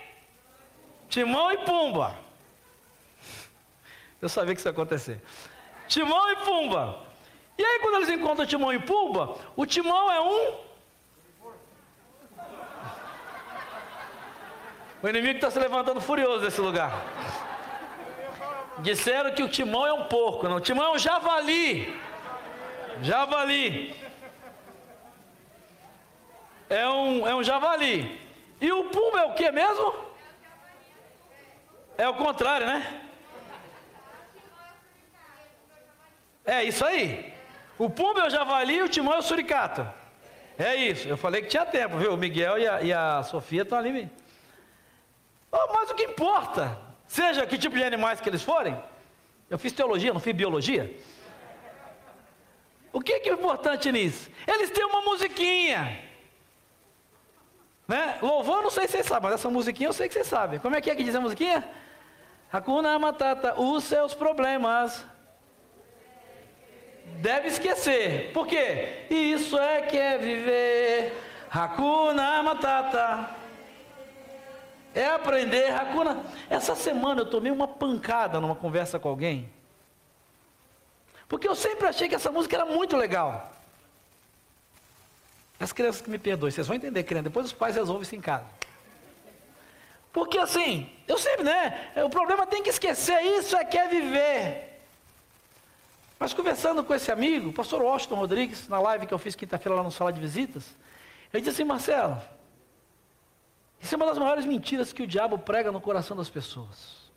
Timão e Pumba. Eu sabia que isso ia acontecer. Timão e Pumba. E aí, quando eles encontram Timão e Pumba, o Timão é um. O inimigo está se levantando furioso nesse lugar. Disseram que o Timão é um porco, não. O Timão é um javali. Javali. É um, é um javali. E o Pumba é o que mesmo? É o contrário, né? É isso aí. O Pumba é o javali e o timão é o suricato. É isso. Eu falei que tinha tempo, viu? O Miguel e a, e a Sofia estão ali. Oh, mas o que importa? Seja que tipo de animais que eles forem. Eu fiz teologia, não fiz biologia. O que, que é importante nisso? Eles têm uma musiquinha. Né? Louvor, não sei se vocês sabem, mas essa musiquinha eu sei que vocês sabem. Como é que é que diz a musiquinha? Hakuna Matata, os seus problemas deve esquecer. Por quê? Isso é que é viver. Hakuna Matata. É aprender Hakuna. Essa semana eu tomei uma pancada numa conversa com alguém. Porque eu sempre achei que essa música era muito legal. As crianças que me perdoem, vocês vão entender, criança. Depois os pais resolvem isso em casa. Porque assim, eu sempre, né? O problema tem que esquecer, isso é que é viver. Mas conversando com esse amigo, o pastor Washington Rodrigues, na live que eu fiz quinta-feira lá no sala de visitas, ele disse assim, Marcelo, isso é uma das maiores mentiras que o diabo prega no coração das pessoas.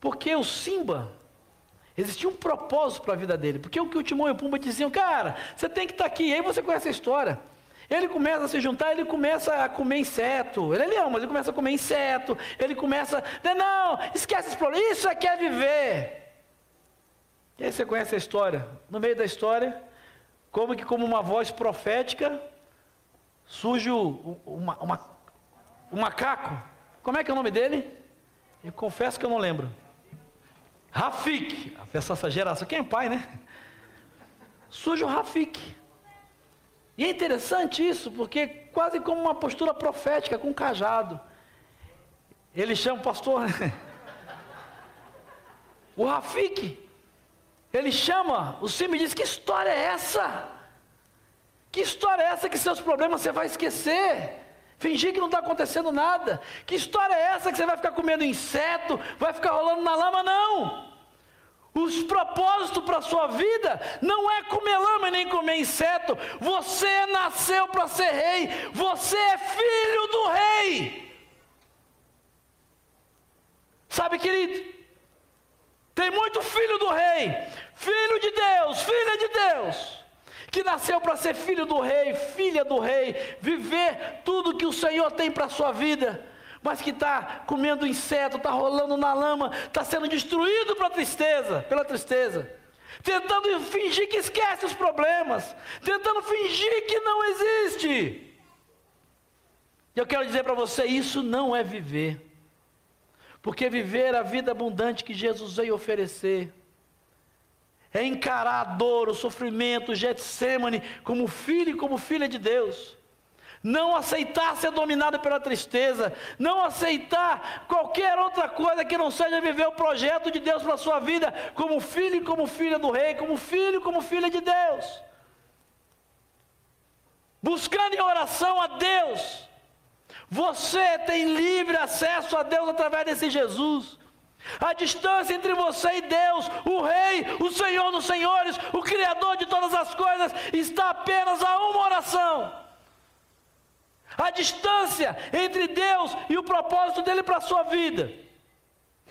Porque o Simba, existia um propósito para a vida dele. Porque o que o Timão e o Pumba diziam, cara, você tem que estar tá aqui. E aí você conhece a história. Ele começa a se juntar, ele começa a comer inseto. Ele é leão, mas ele começa a comer inseto. Ele começa, não, esquece esse problema. Isso é que é viver. E aí você conhece a história. No meio da história, como que como uma voz profética, surge uma, uma, o macaco. Como é que é o nome dele? Eu confesso que eu não lembro. Rafik, essa geração, quem é pai, né? Surge o Rafik. E é interessante isso, porque quase como uma postura profética, com um cajado. Ele chama o pastor, né? O Rafik, ele chama o Sim e diz: Que história é essa? Que história é essa que seus problemas você vai esquecer? Fingir que não está acontecendo nada. Que história é essa que você vai ficar comendo inseto, vai ficar rolando na lama? Não. Os propósitos para a sua vida não é comer lama nem comer inseto. Você nasceu para ser rei. Você é filho do rei. Sabe, querido? Tem muito filho do rei, filho de Deus, filha de Deus, que nasceu para ser filho do rei, filha do rei, viver tudo que o Senhor tem para a sua vida, mas que está comendo inseto, está rolando na lama, está sendo destruído pela tristeza, pela tristeza, tentando fingir que esquece os problemas, tentando fingir que não existe. Eu quero dizer para você, isso não é viver. Porque viver a vida abundante que Jesus veio oferecer é encarar a dor, o sofrimento, o Getsemane como filho e como filha de Deus. Não aceitar ser dominado pela tristeza, não aceitar qualquer outra coisa que não seja viver o projeto de Deus para a sua vida, como filho e como filha do rei, como filho e como filha de Deus. Buscando em oração a Deus, você tem livre acesso a Deus através desse Jesus. A distância entre você e Deus, o Rei, o Senhor dos Senhores, o Criador de todas as coisas, está apenas a uma oração. A distância entre Deus e o propósito dele para a sua vida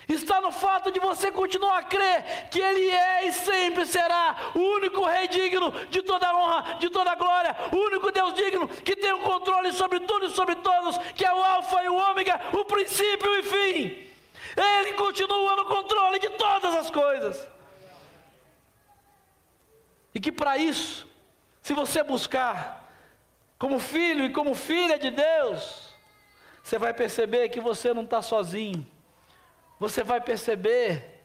está no fato de você continuar a crer que Ele é e sempre será o único Rei digno de toda honra, de toda glória, o único Deus digno que tem o controle sobre tudo e sobre todos, que é o Alfa e o Ômega, o princípio e fim. Ele continua no controle de todas as coisas. E que para isso, se você buscar como filho e como filha de Deus, você vai perceber que você não está sozinho você vai perceber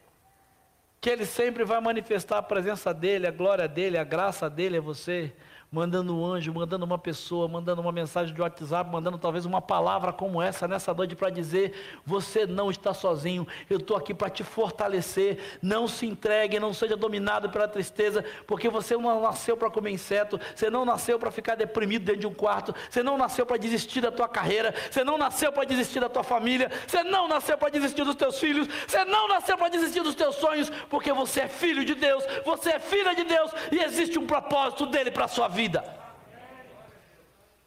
que Ele sempre vai manifestar a presença dEle, a glória dEle, a graça dEle a você mandando um anjo, mandando uma pessoa, mandando uma mensagem de WhatsApp, mandando talvez uma palavra como essa nessa noite para dizer: você não está sozinho, eu estou aqui para te fortalecer. Não se entregue, não seja dominado pela tristeza, porque você não nasceu para comer inseto, você não nasceu para ficar deprimido dentro de um quarto, você não nasceu para desistir da tua carreira, você não nasceu para desistir da tua família, você não nasceu para desistir dos teus filhos, você não nasceu para desistir dos teus sonhos, porque você é filho de Deus, você é filha de Deus e existe um propósito dele para a sua vida vida.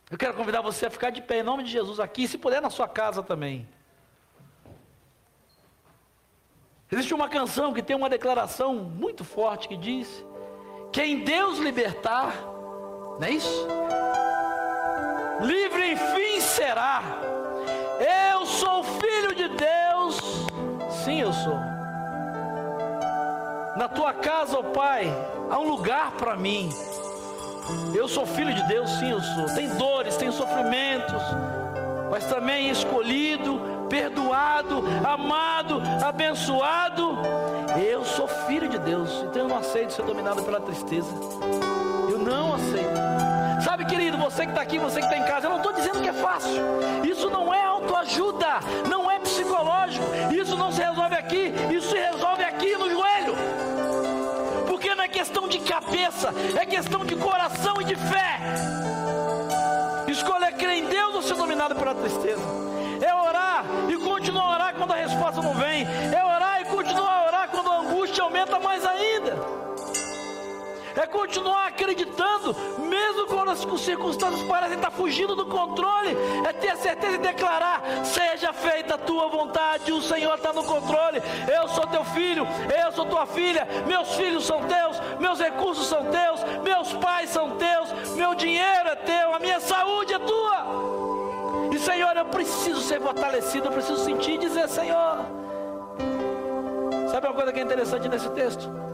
Eu quero convidar você a ficar de pé em nome de Jesus aqui, se puder na sua casa também. Existe uma canção que tem uma declaração muito forte que diz: Quem Deus libertar, não é isso? Livre enfim será. Eu sou filho de Deus. Sim, eu sou. Na tua casa, ó oh Pai, há um lugar para mim. Eu sou filho de Deus, sim, eu sou. Tem dores, tem sofrimentos, mas também escolhido, perdoado, amado, abençoado. Eu sou filho de Deus, então eu não aceito ser dominado pela tristeza. Eu não aceito. Sabe, querido, você que está aqui, você que está em casa, eu não estou dizendo que é fácil. Isso não é autoajuda, não é psicológico. Isso não se resolve aqui, isso se resolve de cabeça, é questão de coração e de fé. Escolher crer em Deus ou ser dominado pela tristeza. É orar e continuar a orar quando a resposta não vem. É é continuar acreditando, mesmo quando as circunstâncias parecem estar fugindo do controle, é ter a certeza de declarar: seja feita a tua vontade, o Senhor está no controle. Eu sou teu filho, eu sou tua filha, meus filhos são teus, meus recursos são teus, meus pais são teus, meu dinheiro é teu, a minha saúde é tua. E Senhor, eu preciso ser fortalecido, eu preciso sentir e dizer: Senhor. Sabe uma coisa que é interessante nesse texto?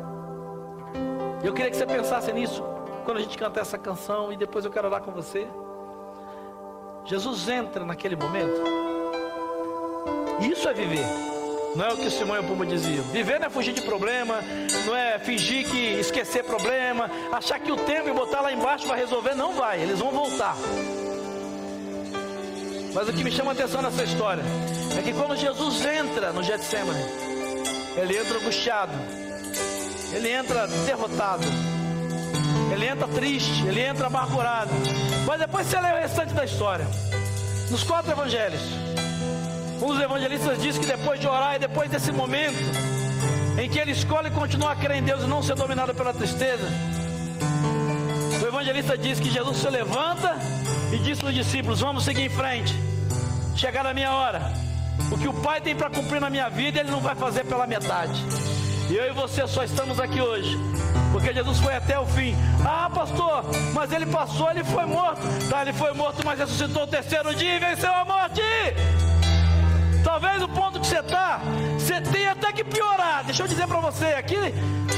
Eu queria que você pensasse nisso quando a gente cantar essa canção e depois eu quero orar com você. Jesus entra naquele momento. Isso é viver. Não é o que Simão e o Puma diziam. Viver não é fugir de problema, não é fingir que esquecer problema, achar que o tempo e botar lá embaixo vai resolver. Não vai, eles vão voltar. Mas o que me chama a atenção nessa história é que quando Jesus entra no Getsemane, ele entra angustiado, ele entra derrotado, ele entra triste, ele entra amargurado. Mas depois você lê o restante da história. Nos quatro evangelhos, um dos evangelistas diz que depois de orar e depois desse momento em que ele escolhe continuar a crer em Deus e não ser dominado pela tristeza, o evangelista diz que Jesus se levanta e diz para os discípulos: Vamos seguir em frente. Chegar a minha hora. O que o Pai tem para cumprir na minha vida, Ele não vai fazer pela metade. E eu e você só estamos aqui hoje. Porque Jesus foi até o fim. Ah, pastor, mas ele passou, ele foi morto. Tá, ele foi morto, mas ressuscitou o terceiro dia e venceu a morte. Talvez o ponto que você está, você tem até que piorar. Deixa eu dizer para você aqui,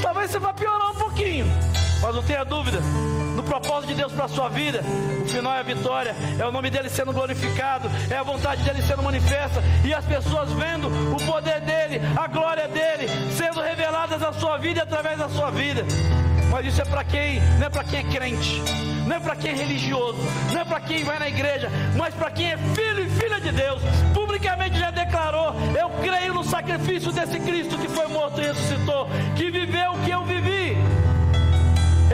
talvez você vá piorar um pouquinho. Mas não tenha dúvida, no propósito de Deus para a sua vida, o final é a vitória, é o nome dele sendo glorificado, é a vontade dele sendo manifesta, e as pessoas vendo o poder dele, a glória dele, sendo reveladas na sua vida e através da sua vida. Mas isso é para quem, não é para quem é crente, não é para quem é religioso, não é para quem vai na igreja, mas para quem é filho e filha de Deus. Publicamente já declarou: Eu creio no sacrifício desse Cristo que foi morto e ressuscitou, que viveu o que eu vivi.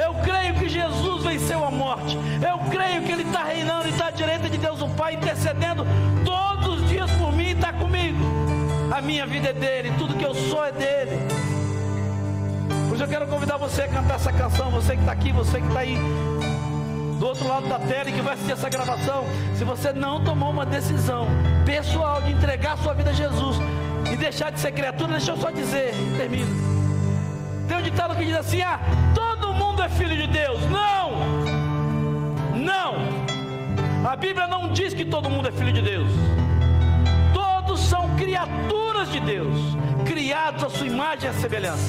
Eu creio que Jesus venceu a morte. Eu creio que Ele está reinando e está à direita de Deus o Pai, intercedendo todos os dias por mim e está comigo. A minha vida é dele, tudo que eu sou é dele. Por isso eu quero convidar você a cantar essa canção. Você que está aqui, você que está aí do outro lado da tela e que vai assistir essa gravação. Se você não tomou uma decisão pessoal de entregar sua vida a Jesus e deixar de ser criatura, deixa eu só dizer, termino. Tem um ditado que diz assim: ah, é filho de Deus. Não! Não! A Bíblia não diz que todo mundo é filho de Deus. Todos são criaturas de Deus, criados à sua imagem e semelhança,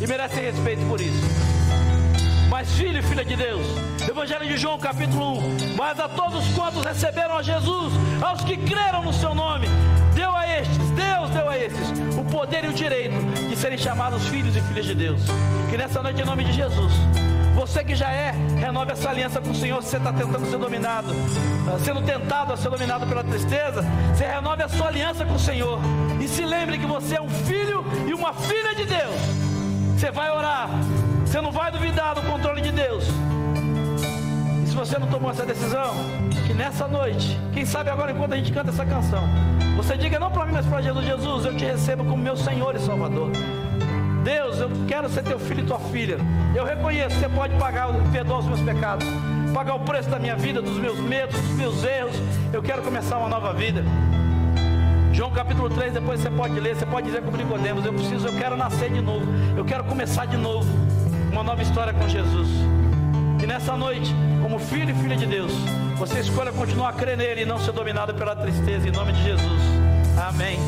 e merecem respeito por isso. Mas filho e filha de Deus, Evangelho de João, capítulo 1. Mas a todos quantos receberam a Jesus, aos que creram no seu nome, deu a estes, Deus deu a estes, o poder e o direito de serem chamados filhos e filhas de Deus. Que nessa noite, em nome de Jesus, você que já é, renove essa aliança com o Senhor. Se você está tentando ser dominado, ah, sendo tentado a ser dominado pela tristeza, você renove a sua aliança com o Senhor. E se lembre que você é um filho e uma filha de Deus. Você vai orar, você não vai duvidar do controle de Deus se você não tomou essa decisão, que nessa noite, quem sabe agora enquanto a gente canta essa canção, você diga não para mim, mas para Jesus, Jesus, eu te recebo como meu Senhor e Salvador. Deus, eu quero ser teu filho e tua filha. Eu reconheço, você pode pagar, perdoar os meus pecados, pagar o preço da minha vida, dos meus medos, dos meus erros. Eu quero começar uma nova vida. João capítulo 3, depois você pode ler, você pode dizer como Nicodemos, eu preciso, eu quero nascer de novo, eu quero começar de novo, uma nova história com Jesus. Que nessa noite, como filho e filha de Deus, você escolha continuar a crer nele e não ser dominado pela tristeza, em nome de Jesus. Amém.